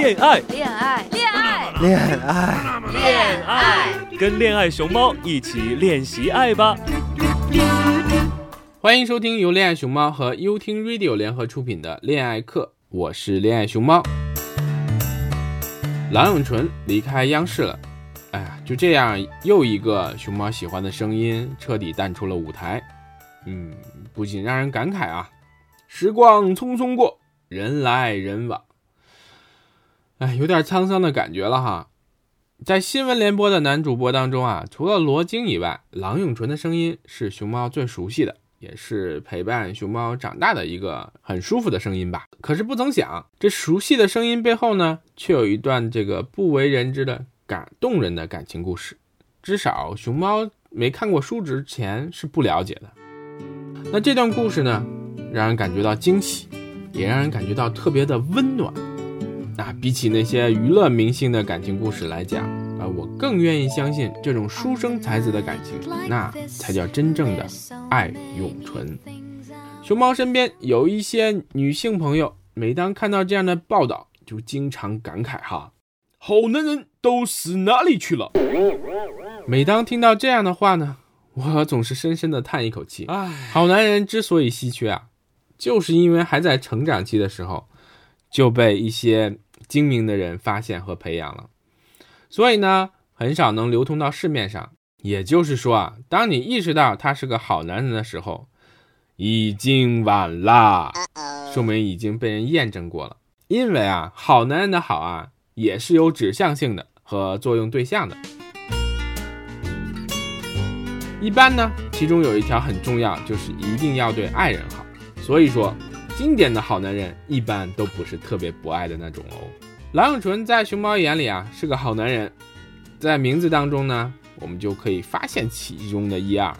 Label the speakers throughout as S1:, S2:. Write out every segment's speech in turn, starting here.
S1: 恋爱，
S2: 恋爱，恋爱，
S3: 恋爱，
S2: 恋爱，
S1: 跟恋爱熊猫一起练习爱吧。
S4: 欢迎收听由恋爱熊猫和优听 Radio 联合出品的恋爱课，我是恋爱熊猫。郎永淳离开央视了，哎呀，就这样，又一个熊猫喜欢的声音彻底淡出了舞台。嗯，不仅让人感慨啊，时光匆匆过，人来人往，哎，有点沧桑的感觉了哈。在新闻联播的男主播当中啊，除了罗京以外，郎永淳的声音是熊猫最熟悉的，也是陪伴熊猫长大的一个很舒服的声音吧。可是不曾想，这熟悉的声音背后呢，却有一段这个不为人知的感动人的感情故事。至少熊猫没看过书之前是不了解的。那这段故事呢，让人感觉到惊喜，也让人感觉到特别的温暖。那比起那些娱乐明星的感情故事来讲，啊，我更愿意相信这种书生才子的感情，那才叫真正的爱永存。熊猫身边有一些女性朋友，每当看到这样的报道，就经常感慨哈：“好男人都死哪里去了？”每当听到这样的话呢，我总是深深的叹一口气。唉，好男人之所以稀缺啊，就是因为还在成长期的时候就被一些。精明的人发现和培养了，所以呢，很少能流通到市面上。也就是说啊，当你意识到他是个好男人的时候，已经晚了，说明已经被人验证过了。因为啊，好男人的好啊，也是有指向性的和作用对象的。一般呢，其中有一条很重要，就是一定要对爱人好。所以说。经典的好男人一般都不是特别博爱的那种哦。郎永淳在熊猫眼里啊是个好男人，在名字当中呢，我们就可以发现其中的一二。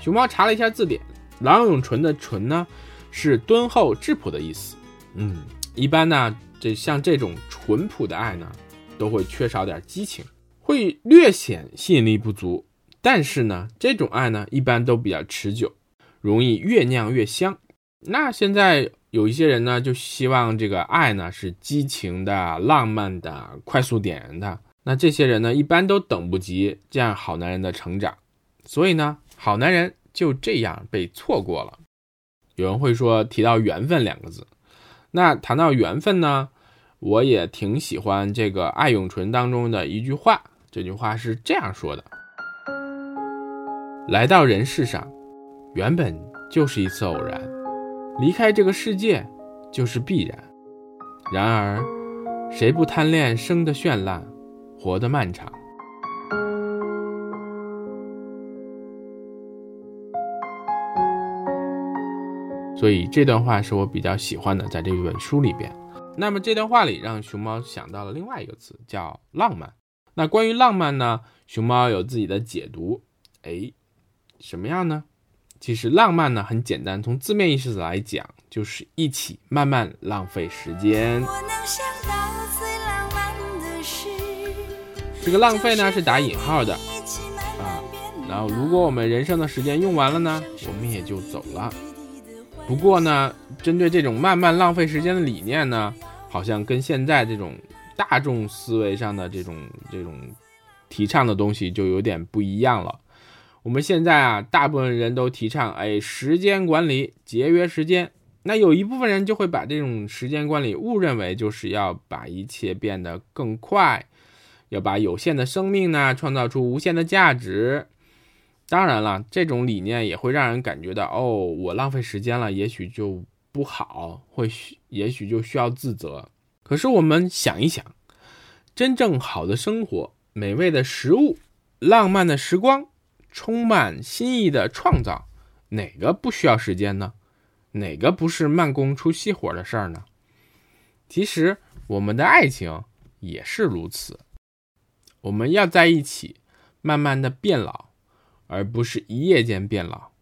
S4: 熊猫查了一下字典，郎永淳的“淳”呢是敦厚质朴的意思。嗯，一般呢，这像这种淳朴的爱呢，都会缺少点激情，会略显吸引力不足。但是呢，这种爱呢，一般都比较持久，容易越酿越香。那现在有一些人呢，就希望这个爱呢是激情的、浪漫的、快速点燃的。那这些人呢，一般都等不及这样好男人的成长，所以呢，好男人就这样被错过了。有人会说提到缘分两个字，那谈到缘分呢，我也挺喜欢这个《爱永淳》当中的一句话，这句话是这样说的：来到人世上，原本就是一次偶然。离开这个世界就是必然，然而，谁不贪恋生的绚烂，活的漫长？所以这段话是我比较喜欢的，在这本书里边。那么这段话里让熊猫想到了另外一个词，叫浪漫。那关于浪漫呢，熊猫有自己的解读。哎，什么样呢？其实浪漫呢很简单，从字面意思来讲，就是一起慢慢浪费时间。这个浪费呢是打引号的啊。然后如果我们人生的时间用完了呢，我们也就走了。不过呢，针对这种慢慢浪费时间的理念呢，好像跟现在这种大众思维上的这种这种提倡的东西就有点不一样了。我们现在啊，大部分人都提倡哎时间管理，节约时间。那有一部分人就会把这种时间管理误认为就是要把一切变得更快，要把有限的生命呢创造出无限的价值。当然了，这种理念也会让人感觉到哦，我浪费时间了，也许就不好，会也许就需要自责。可是我们想一想，真正好的生活、美味的食物、浪漫的时光。充满新意的创造，哪个不需要时间呢？哪个不是慢工出细活的事儿呢？其实我们的爱情也是如此，我们要在一起，慢慢的变老，而不是一夜间变老。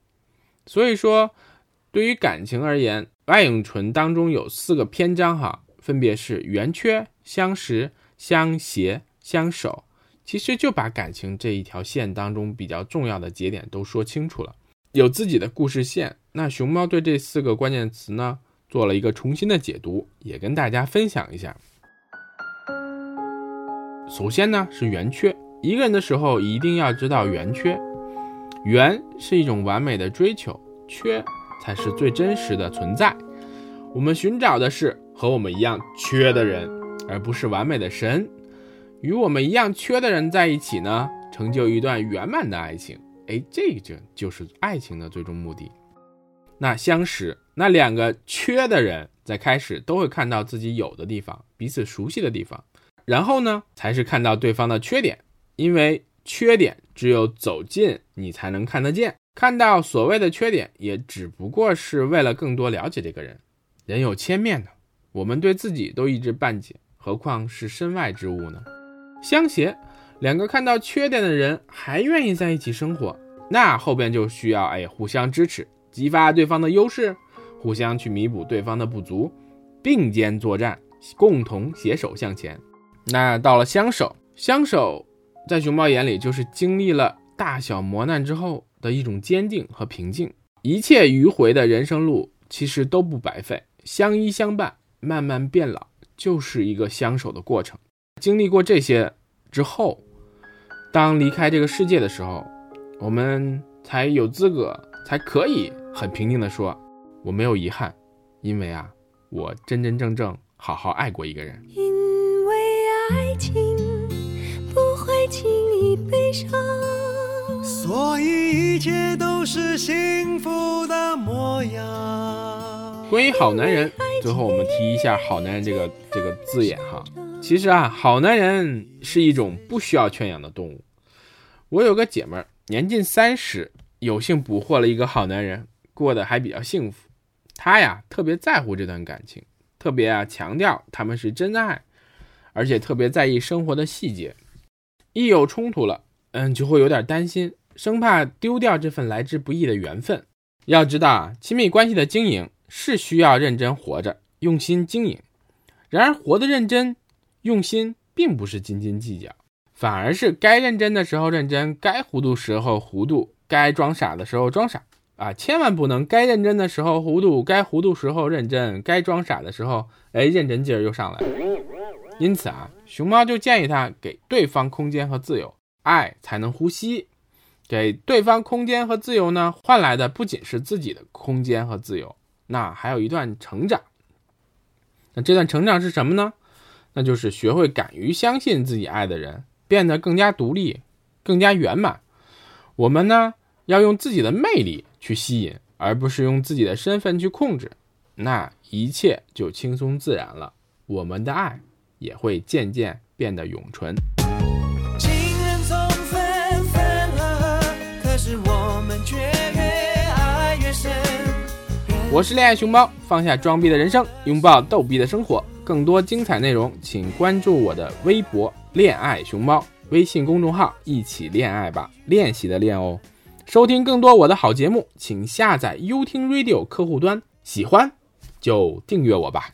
S4: 所以说，对于感情而言，《爱永纯》当中有四个篇章哈，分别是圆缺、相识、相携、相守。其实就把感情这一条线当中比较重要的节点都说清楚了，有自己的故事线。那熊猫对这四个关键词呢做了一个重新的解读，也跟大家分享一下。首先呢是圆缺，一个人的时候一定要知道圆缺。圆是一种完美的追求，缺才是最真实的存在。我们寻找的是和我们一样缺的人，而不是完美的神。与我们一样缺的人在一起呢，成就一段圆满的爱情。哎，这个就是爱情的最终目的。那相识，那两个缺的人在开始都会看到自己有的地方，彼此熟悉的地方，然后呢，才是看到对方的缺点，因为缺点只有走近你才能看得见。看到所谓的缺点，也只不过是为了更多了解这个人。人有千面的，我们对自己都一知半解，何况是身外之物呢？相携，两个看到缺点的人还愿意在一起生活，那后边就需要哎互相支持，激发对方的优势，互相去弥补对方的不足，并肩作战，共同携手向前。那到了相守，相守在熊猫眼里就是经历了大小磨难之后的一种坚定和平静。一切迂回的人生路其实都不白费，相依相伴，慢慢变老，就是一个相守的过程。经历过这些之后，当离开这个世界的时候，我们才有资格，才可以很平静的说，我没有遗憾，因为啊，我真真正正好好爱过一个人。
S3: 因为爱情不会轻易悲伤，
S5: 所以一切都是幸福的模样。
S4: 关于好男人，最后我们提一下“好男人”这个这个字眼哈。其实啊，好男人是一种不需要圈养的动物。我有个姐们儿，年近三十，有幸捕获了一个好男人，过得还比较幸福。她呀，特别在乎这段感情，特别啊强调他们是真爱，而且特别在意生活的细节。一有冲突了，嗯，就会有点担心，生怕丢掉这份来之不易的缘分。要知道啊，亲密关系的经营是需要认真活着，用心经营。然而，活得认真。用心并不是斤斤计较，反而是该认真的时候认真，该糊涂时候糊涂，该装傻的时候装傻啊！千万不能该认真的时候糊涂，该糊涂时候认真，该装傻的时候，哎，认真劲儿又上来了。因此啊，熊猫就建议他给对方空间和自由，爱才能呼吸。给对方空间和自由呢，换来的不仅是自己的空间和自由，那还有一段成长。那这段成长是什么呢？那就是学会敢于相信自己爱的人，变得更加独立，更加圆满。我们呢，要用自己的魅力去吸引，而不是用自己的身份去控制。那一切就轻松自然了，我们的爱也会渐渐变得永存。
S5: 情人总分分合合，可是我们却越爱越深。
S4: 我是恋爱熊猫，放下装逼的人生，拥抱逗逼的生活。更多精彩内容，请关注我的微博“恋爱熊猫”微信公众号，一起恋爱吧，练习的练哦。收听更多我的好节目，请下载优听 Radio 客户端，喜欢就订阅我吧。